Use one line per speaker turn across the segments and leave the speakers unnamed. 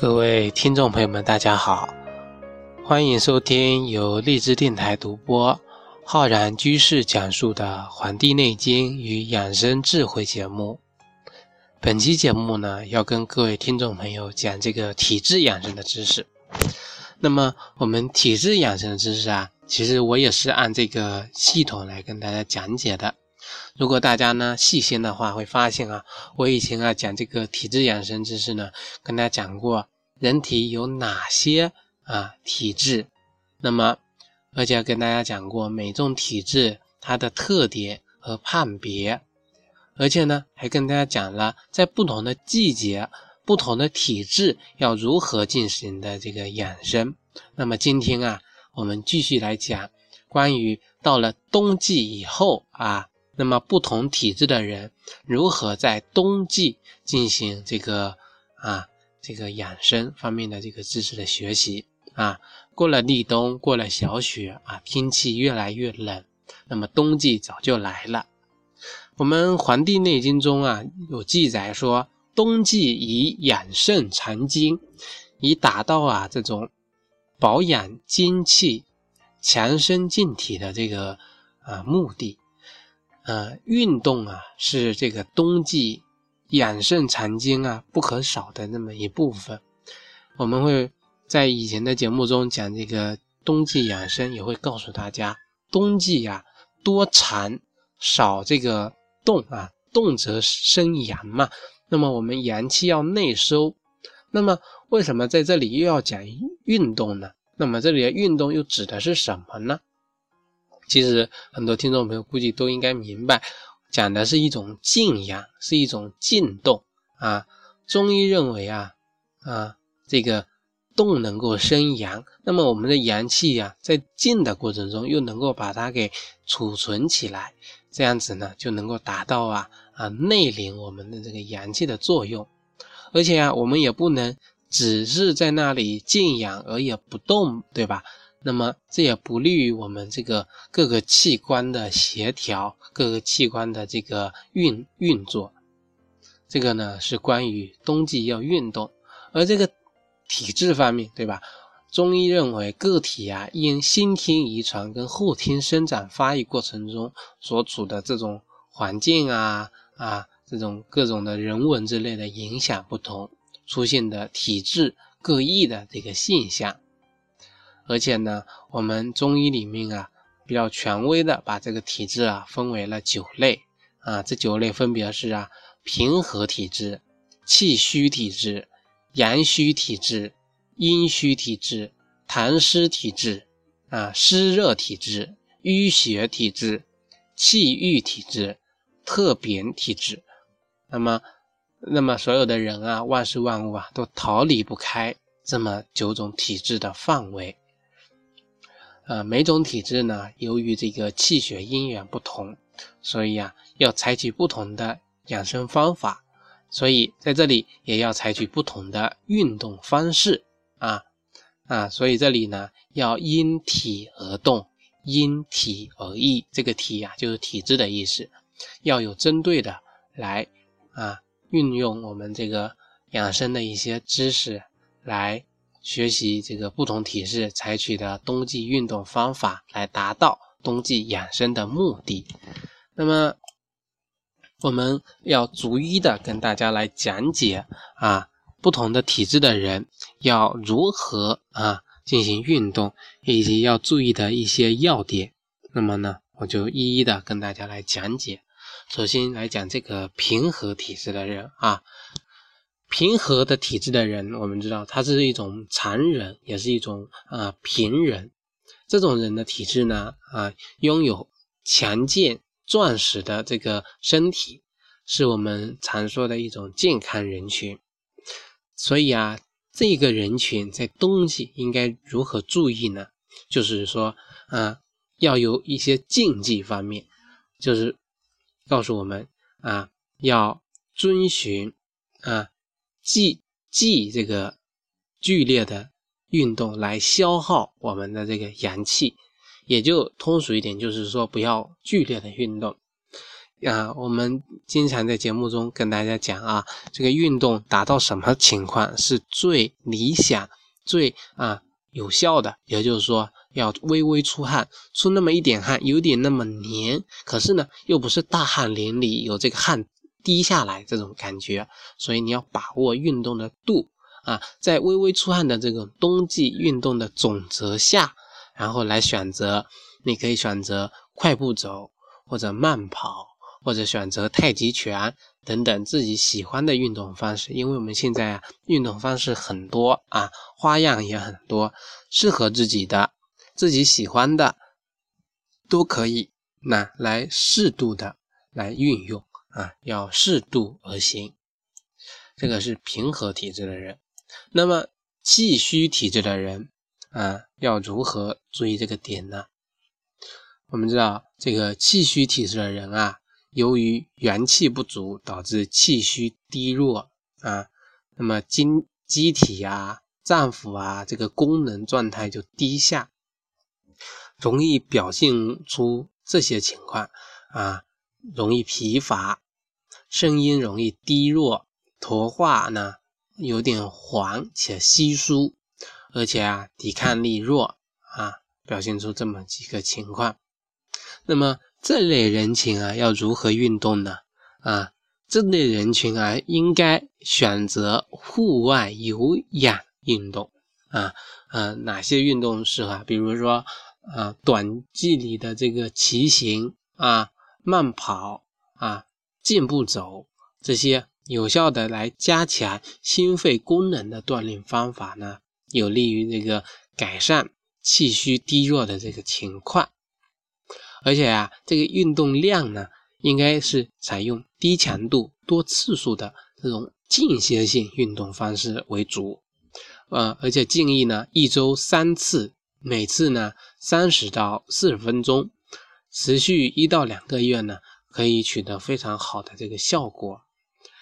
各位听众朋友们，大家好，欢迎收听由荔枝电台独播、浩然居士讲述的《黄帝内经与养生智慧》节目。本期节目呢，要跟各位听众朋友讲这个体质养生的知识。那么，我们体质养生的知识啊，其实我也是按这个系统来跟大家讲解的。如果大家呢细心的话，会发现啊，我以前啊讲这个体质养生知识呢，跟大家讲过人体有哪些啊体质，那么而且跟大家讲过每种体质它的特点和判别，而且呢还跟大家讲了在不同的季节、不同的体质要如何进行的这个养生。那么今天啊，我们继续来讲关于到了冬季以后啊。那么不同体质的人如何在冬季进行这个啊这个养生方面的这个知识的学习啊？过了立冬，过了小雪啊，天气越来越冷，那么冬季早就来了。我们《黄帝内经》中啊有记载说，冬季以养肾藏精，以达到啊这种保养精气、强身健体的这个啊目的。呃，运动啊，是这个冬季养肾藏精啊不可少的那么一部分。我们会在以前的节目中讲这个冬季养生，也会告诉大家，冬季呀多藏少这个动啊，动则生阳嘛。那么我们阳气要内收，那么为什么在这里又要讲运动呢？那么这里的运动又指的是什么呢？其实很多听众朋友估计都应该明白，讲的是一种静养，是一种静动啊。中医认为啊啊，这个动能够生阳，那么我们的阳气呀，在静的过程中又能够把它给储存起来，这样子呢就能够达到啊啊内领我们的这个阳气的作用。而且啊，我们也不能只是在那里静养而也不动，对吧？那么这也不利于我们这个各个器官的协调，各个器官的这个运运作。这个呢是关于冬季要运动，而这个体质方面，对吧？中医认为个体啊，因先天遗传跟后天生长发育过程中所处的这种环境啊啊，这种各种的人文之类的影响不同，出现的体质各异的这个现象。而且呢，我们中医里面啊，比较权威的把这个体质啊分为了九类啊，这九类分别是啊，平和体质、气虚体质、阳虚体质、阴虚体质、痰湿体质啊、湿热体质、淤血体质、气郁体质、特扁体质。那么，那么所有的人啊，万事万物啊，都逃离不开这么九种体质的范围。呃，每种体质呢，由于这个气血因缘不同，所以啊，要采取不同的养生方法，所以在这里也要采取不同的运动方式啊啊，所以这里呢，要因体而动，因体而异。这个体呀，就是体质的意思，要有针对的来啊，运用我们这个养生的一些知识来。学习这个不同体质采取的冬季运动方法，来达到冬季养生的目的。那么，我们要逐一的跟大家来讲解啊，不同的体质的人要如何啊进行运动，以及要注意的一些要点。那么呢，我就一一的跟大家来讲解。首先来讲这个平和体质的人啊。平和的体质的人，我们知道他是一种常人，也是一种啊平人。这种人的体质呢，啊，拥有强健壮实的这个身体，是我们常说的一种健康人群。所以啊，这个人群在冬季应该如何注意呢？就是说，啊，要有一些禁忌方面，就是告诉我们啊，要遵循啊。忌忌这个剧烈的运动来消耗我们的这个阳气，也就通俗一点，就是说不要剧烈的运动。啊，我们经常在节目中跟大家讲啊，这个运动达到什么情况是最理想、最啊有效的？也就是说，要微微出汗，出那么一点汗，有点那么黏，可是呢，又不是大汗淋漓，有这个汗滴下来这种感觉。所以你要把握运动的度啊，在微微出汗的这种冬季运动的总则下，然后来选择，你可以选择快步走或者慢跑。或者选择太极拳等等自己喜欢的运动方式，因为我们现在啊运动方式很多啊，花样也很多，适合自己的、自己喜欢的都可以。那来适度的来运用啊，要适度而行。这个是平和体质的人。那么气虚体质的人啊，要如何注意这个点呢？我们知道这个气虚体质的人啊。由于元气不足，导致气虚低弱啊，那么经机体啊、脏腑啊这个功能状态就低下，容易表现出这些情况啊，容易疲乏，声音容易低弱，头发呢有点黄且稀疏，而且啊抵抗力弱啊，表现出这么几个情况，那么。这类人群啊，要如何运动呢？啊，这类人群啊，应该选择户外有氧运动啊。呃，哪些运动适合？比如说啊，短距离的这个骑行啊、慢跑啊、健步走这些有效的来加强心肺功能的锻炼方法呢，有利于这个改善气虚低弱的这个情况。而且啊，这个运动量呢，应该是采用低强度、多次数的这种间歇性运动方式为主，呃，而且建议呢一周三次，每次呢三十到四十分钟，持续一到两个月呢，可以取得非常好的这个效果。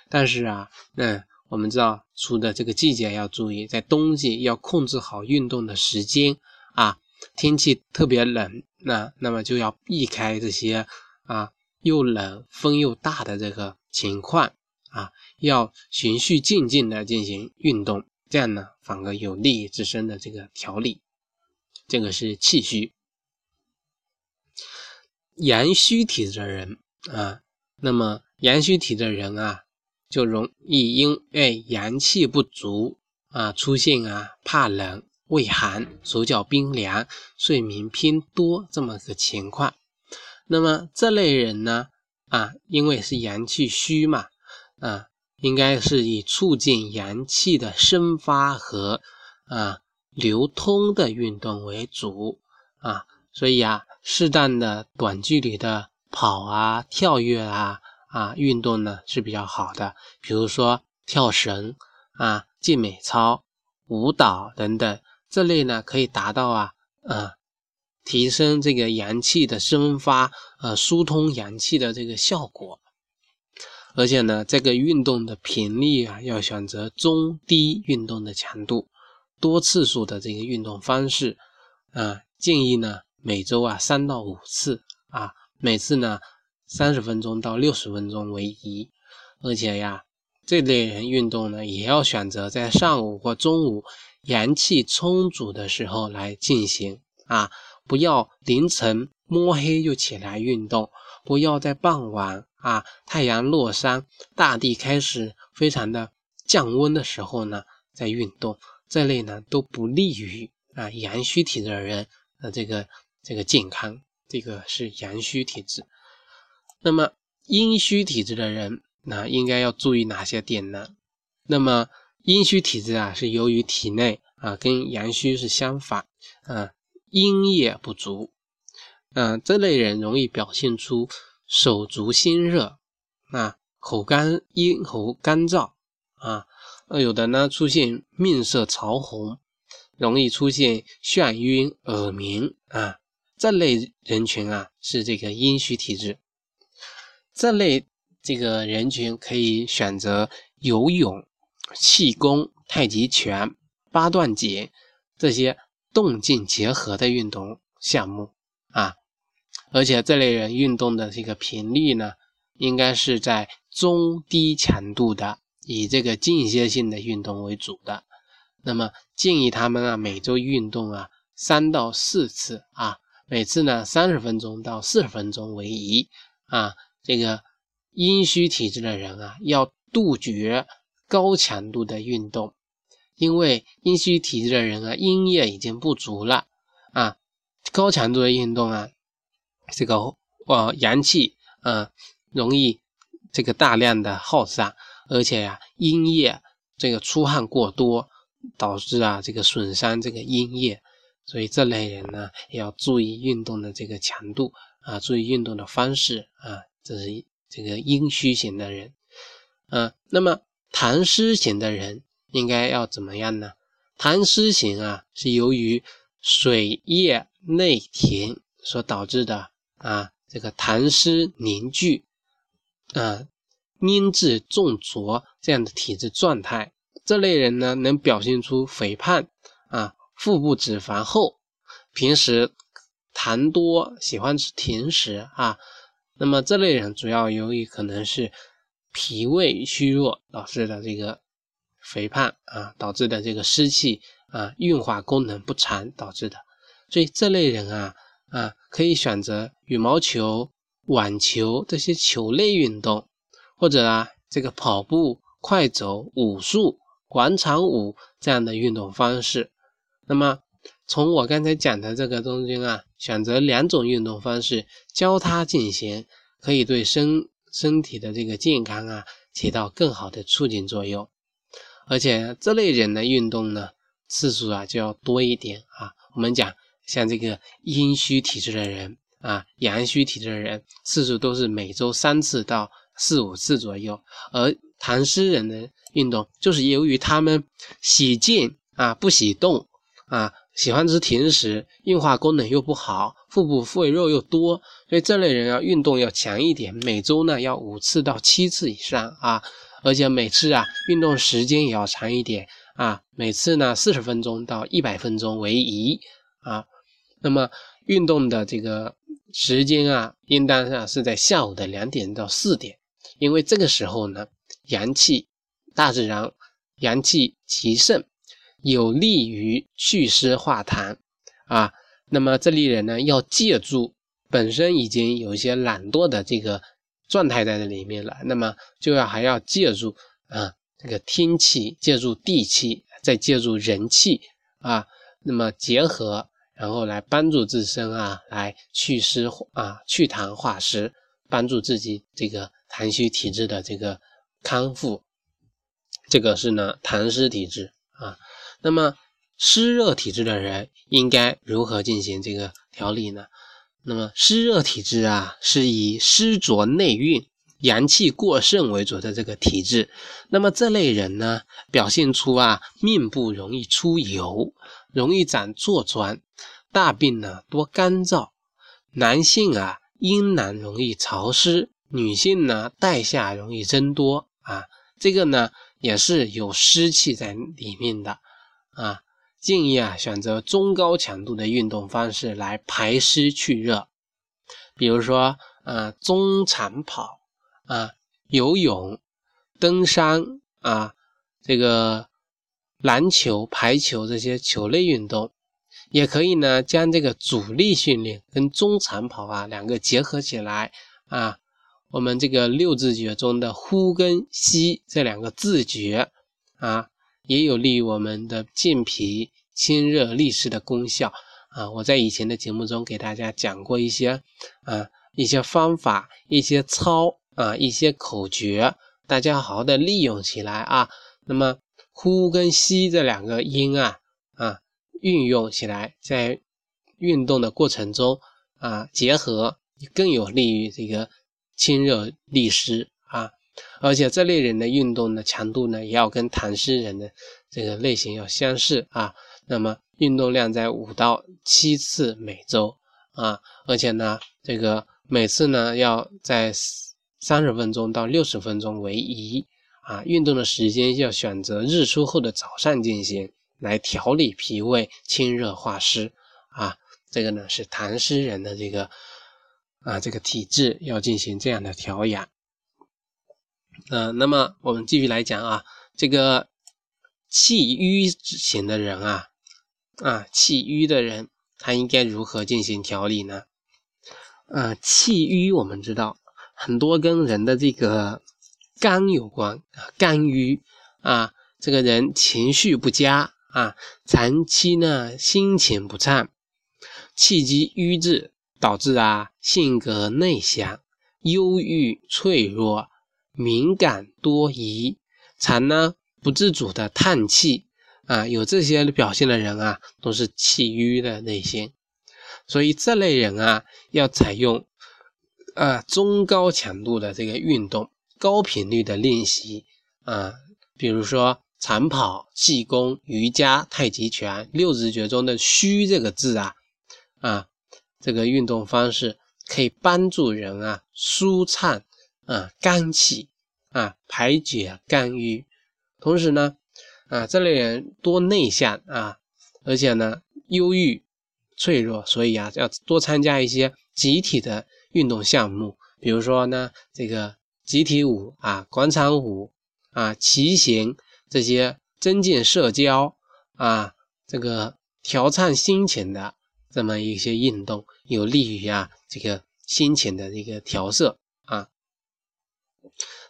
但是啊，嗯，我们知道，除的这个季节要注意，在冬季要控制好运动的时间啊。天气特别冷，那那么就要避开这些啊又冷风又大的这个情况啊，要循序渐进的进行运动，这样呢反而有利于自身的这个调理。这个是气虚、阳虚体质的人啊，那么阳虚体质的人啊，就容易因为阳气不足啊，出现啊怕冷。畏寒、手脚冰凉、睡眠偏多这么个情况，那么这类人呢，啊，因为是阳气虚嘛，啊，应该是以促进阳气的生发和啊流通的运动为主啊，所以啊，适当的短距离的跑啊、跳跃啊啊运动呢是比较好的，比如说跳绳啊、健美操、舞蹈等等。这类呢可以达到啊，啊，提升这个阳气的生发，呃，疏通阳气的这个效果。而且呢，这个运动的频率啊，要选择中低运动的强度，多次数的这个运动方式。啊，建议呢每周啊三到五次啊，每次呢三十分钟到六十分钟为宜。而且呀，这类人运动呢，也要选择在上午或中午。阳气充足的时候来进行啊，不要凌晨摸黑就起来运动，不要在傍晚啊太阳落山、大地开始非常的降温的时候呢再运动，这类呢都不利于啊阳虚体质的人的这个这个健康。这个是阳虚体质。那么阴虚体质的人，那应该要注意哪些点呢？那么阴虚体质啊，是由于体内啊跟阳虚是相反，啊阴液不足，嗯这类人容易表现出手足心热，啊口干咽喉干燥，啊有的呢出现面色潮红，容易出现眩晕耳鸣啊这类人群啊是这个阴虚体质，这类这个人群可以选择游泳。气功、太极拳、八段锦这些动静结合的运动项目啊，而且这类人运动的这个频率呢，应该是在中低强度的，以这个间歇性的运动为主的。那么建议他们啊，每周运动啊三到四次啊，每次呢三十分钟到四十分钟为宜啊。这个阴虚体质的人啊，要杜绝高强度的运动，因为阴虚体质的人啊，阴液已经不足了啊，高强度的运动啊，这个呃阳气啊容易这个大量的耗散，而且呀阴液这个出汗过多。导致啊，这个损伤这个阴液，所以这类人呢，要注意运动的这个强度啊，注意运动的方式啊，这是这个阴虚型的人，啊，那么痰湿型的人应该要怎么样呢？痰湿型啊，是由于水液内停所导致的啊，这个痰湿凝聚啊，阴质重浊这样的体质状态。这类人呢，能表现出肥胖啊，腹部脂肪厚，平时痰多，喜欢吃甜食啊。那么这类人主要由于可能是脾胃虚弱导致的这个肥胖啊，导致的这个湿气啊，运化功能不畅导致的。所以这类人啊啊，可以选择羽毛球、网球这些球类运动，或者啊这个跑步、快走、武术。广场舞这样的运动方式，那么从我刚才讲的这个中间啊，选择两种运动方式交叉进行，可以对身身体的这个健康啊起到更好的促进作用。而且这类人的运动呢次数啊就要多一点啊。我们讲像这个阴虚体质的人啊，阳虚体质的人次数都是每周三次到四五次左右，而痰湿人的运动就是由于他们喜静啊不喜动啊，喜欢吃甜食，运化功能又不好，腹部肥肉又多，所以这类人要运动要强一点，每周呢要五次到七次以上啊，而且每次啊运动时间也要长一点啊，每次呢四十分钟到一百分钟为宜啊。那么运动的这个时间啊，应当啊是在下午的两点到四点，因为这个时候呢。阳气，大自然阳气极盛，有利于祛湿化痰啊。那么这类人呢，要借助本身已经有一些懒惰的这个状态在这里面了，那么就要还要借助啊这个天气，借助地气，再借助人气啊，那么结合，然后来帮助自身啊，来祛湿啊，祛痰化湿，帮助自己这个痰虚体质的这个。康复，这个是呢痰湿体质啊。那么湿热体质的人应该如何进行这个调理呢？那么湿热体质啊，是以湿浊内蕴、阳气过盛为主的这个体质。那么这类人呢，表现出啊面部容易出油，容易长痤疮，大便呢多干燥。男性啊阴囊容易潮湿，女性呢带下容易增多。啊，这个呢也是有湿气在里面的啊，建议啊选择中高强度的运动方式来排湿去热，比如说啊中长跑啊、游泳、登山啊、这个篮球、排球这些球类运动，也可以呢将这个阻力训练跟中长跑啊两个结合起来啊。我们这个六字诀中的呼跟吸这两个字诀啊，也有利于我们的健脾、清热、利湿的功效啊。我在以前的节目中给大家讲过一些啊一些方法、一些操啊、一些口诀，大家好好的利用起来啊。那么呼跟吸这两个音啊啊运用起来，在运动的过程中啊结合，更有利于这个。清热利湿啊，而且这类人的运动的强度呢，也要跟痰湿人的这个类型要相似啊。那么运动量在五到七次每周啊，而且呢，这个每次呢要在三十分钟到六十分钟为宜啊。运动的时间要选择日出后的早上进行，来调理脾胃、清热化湿啊。这个呢是痰湿人的这个。啊，这个体质要进行这样的调养嗯，那么我们继续来讲啊，这个气郁型的人啊，啊，气郁的人他应该如何进行调理呢？啊，气瘀我们知道很多跟人的这个肝有关啊，肝郁啊，这个人情绪不佳啊，长期呢心情不畅，气机瘀滞，导致啊性格内向、忧郁、脆弱。敏感多疑，常呢不自主的叹气啊，有这些表现的人啊，都是气郁的类型。所以这类人啊，要采用啊中高强度的这个运动，高频率的练习啊，比如说长跑、气功、瑜伽、太极拳、六字诀中的虚这个字啊啊，这个运动方式可以帮助人啊舒畅。啊，肝气啊，排解肝郁，同时呢，啊，这类人多内向啊，而且呢，忧郁、脆弱，所以啊，要多参加一些集体的运动项目，比如说呢，这个集体舞啊，广场舞啊，骑行这些增进社交啊，这个调畅心情的这么一些运动，有利于啊这个心情的一个调摄。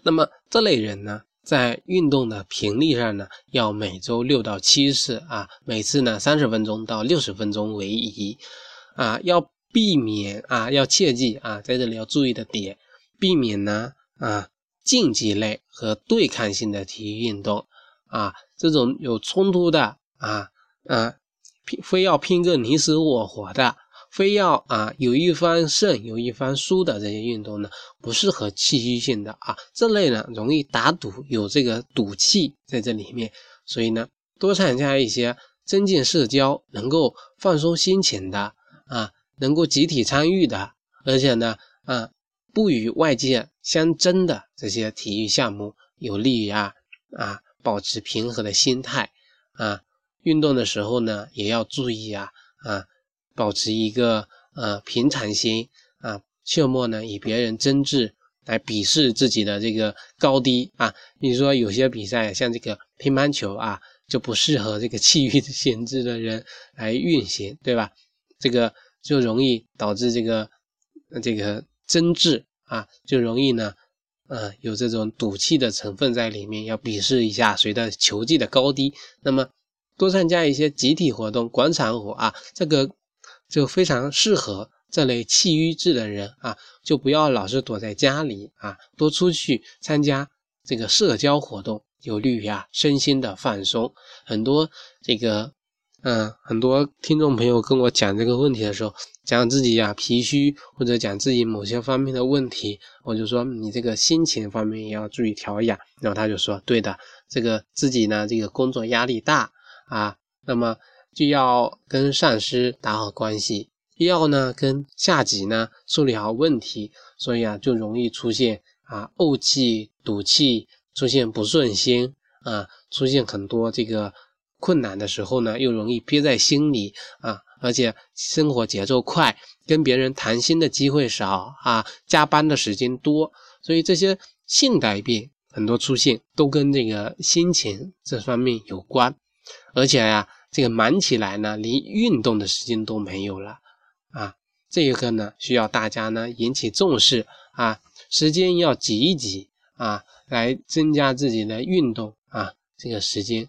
那么这类人呢，在运动的频率上呢，要每周六到七次啊，每次呢三十分钟到六十分钟为宜啊，要避免啊，要切记啊，在这里要注意的点，避免呢啊竞技类和对抗性的体育运动啊，这种有冲突的啊啊，拼非要拼个你死我活的。非要啊有一方胜有一方输的这些运动呢，不适合气虚性的啊，这类呢容易打赌，有这个赌气在这里面，所以呢多参加一些增进社交、能够放松心情的啊，能够集体参与的，而且呢啊不与外界相争的这些体育项目，有利于啊啊保持平和的心态啊，运动的时候呢也要注意啊啊。保持一个呃平常心啊，切莫呢以别人争执来鄙视自己的这个高低啊。你说有些比赛像这个乒乓球啊，就不适合这个气郁显质的人来运行，对吧？这个就容易导致这个这个争执啊，就容易呢，呃，有这种赌气的成分在里面，要鄙视一下谁的球技的高低。那么多参加一些集体活动，广场舞啊，这个。就非常适合这类气郁滞的人啊，就不要老是躲在家里啊，多出去参加这个社交活动，有利于啊身心的放松。很多这个嗯，很多听众朋友跟我讲这个问题的时候，讲自己呀脾虚或者讲自己某些方面的问题，我就说你这个心情方面也要注意调养。然后他就说对的，这个自己呢这个工作压力大啊，那么。就要跟上司打好关系，又要呢跟下级呢处理好问题，所以啊就容易出现啊怄气、赌气，出现不顺心啊，出现很多这个困难的时候呢，又容易憋在心里啊，而且生活节奏快，跟别人谈心的机会少啊，加班的时间多，所以这些性改变很多出现都跟这个心情这方面有关，而且呀。这个忙起来呢，连运动的时间都没有了啊！这一个呢，需要大家呢引起重视啊，时间要挤一挤啊，来增加自己的运动啊，这个时间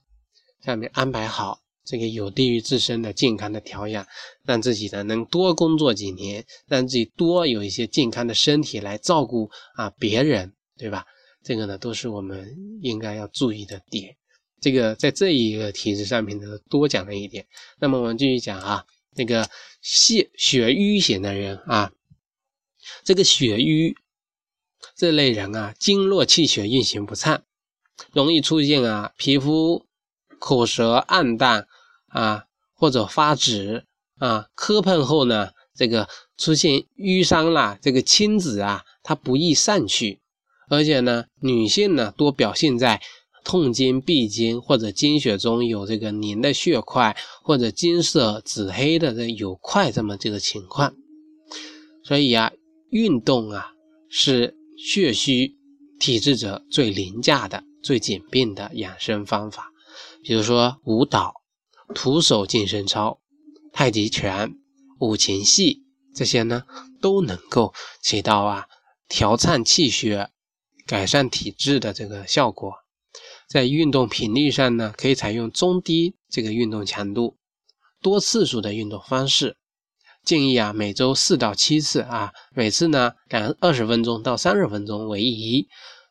下面安排好，这个有利于自身的健康的调养，让自己呢能多工作几年，让自己多有一些健康的身体来照顾啊别人，对吧？这个呢都是我们应该要注意的点。这个在这一个体质上面呢，多讲了一点。那么我们继续讲啊，那个血血瘀型的人啊，这个血瘀这类人啊，经络气血运行不畅，容易出现啊皮肤口舌暗淡啊，或者发紫啊，磕碰后呢，这个出现瘀伤啦，这个青紫啊，它不易散去，而且呢，女性呢多表现在。痛经、闭经或者经血中有这个凝的血块，或者金色、紫黑的这有块这么这个情况，所以啊，运动啊是血虚体质者最凌驾的、最简便的养生方法，比如说舞蹈、徒手健身操、太极拳、五禽戏这些呢，都能够起到啊调畅气血、改善体质的这个效果。在运动频率上呢，可以采用中低这个运动强度、多次数的运动方式。建议啊，每周四到七次啊，每次呢两二十分钟到三十分钟为宜。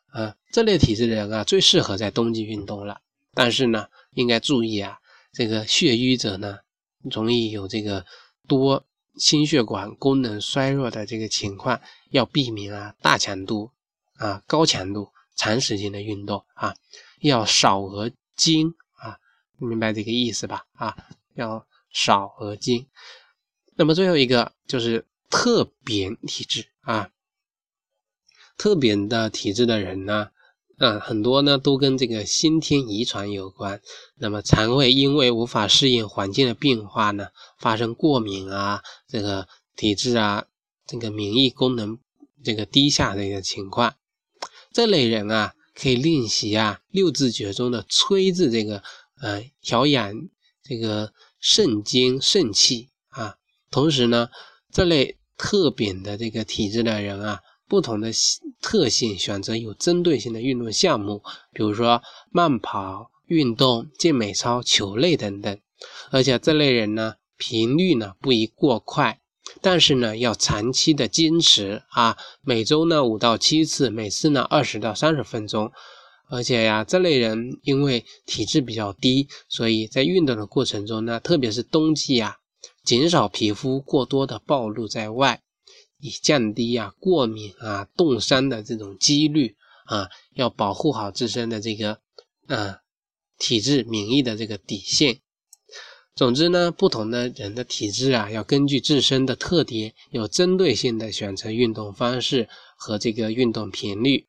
啊，这类体质的人啊，最适合在冬季运动了。但是呢，应该注意啊，这个血瘀者呢，容易有这个多心血管功能衰弱的这个情况，要避免啊大强度啊高强度长时间的运动啊，要少而精啊，明白这个意思吧？啊，要少而精。那么最后一个就是特扁体质啊，特扁的体质的人呢，啊，很多呢都跟这个先天遗传有关。那么常会因为无法适应环境的变化呢，发生过敏啊，这个体质啊，这个免疫功能这个低下的一个情况。这类人啊，可以练习啊六字诀中的催字这个呃调养这个肾精肾气啊。同时呢，这类特扁的这个体质的人啊，不同的特性选择有针对性的运动项目，比如说慢跑运动、健美操、球类等等。而且这类人呢，频率呢不宜过快，但是呢要长期的坚持啊，每周呢五到七次，每次呢二十到三十分钟。而且呀，这类人因为体质比较低，所以在运动的过程中呢，特别是冬季啊。减少皮肤过多的暴露在外，以降低啊过敏啊冻伤的这种几率啊，要保护好自身的这个啊体质免疫的这个底线。总之呢，不同的人的体质啊，要根据自身的特点，有针对性的选择运动方式和这个运动频率，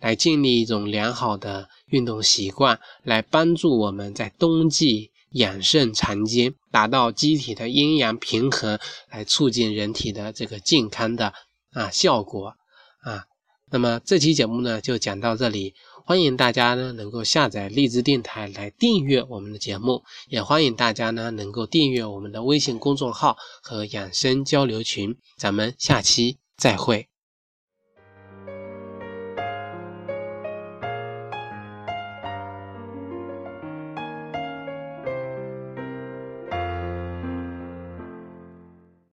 来建立一种良好的运动习惯，来帮助我们在冬季。养肾藏精，达到机体的阴阳平衡，来促进人体的这个健康的啊效果啊。那么这期节目呢就讲到这里，欢迎大家呢能够下载荔枝电台来订阅我们的节目，也欢迎大家呢能够订阅我们的微信公众号和养生交流群。咱们下期再会。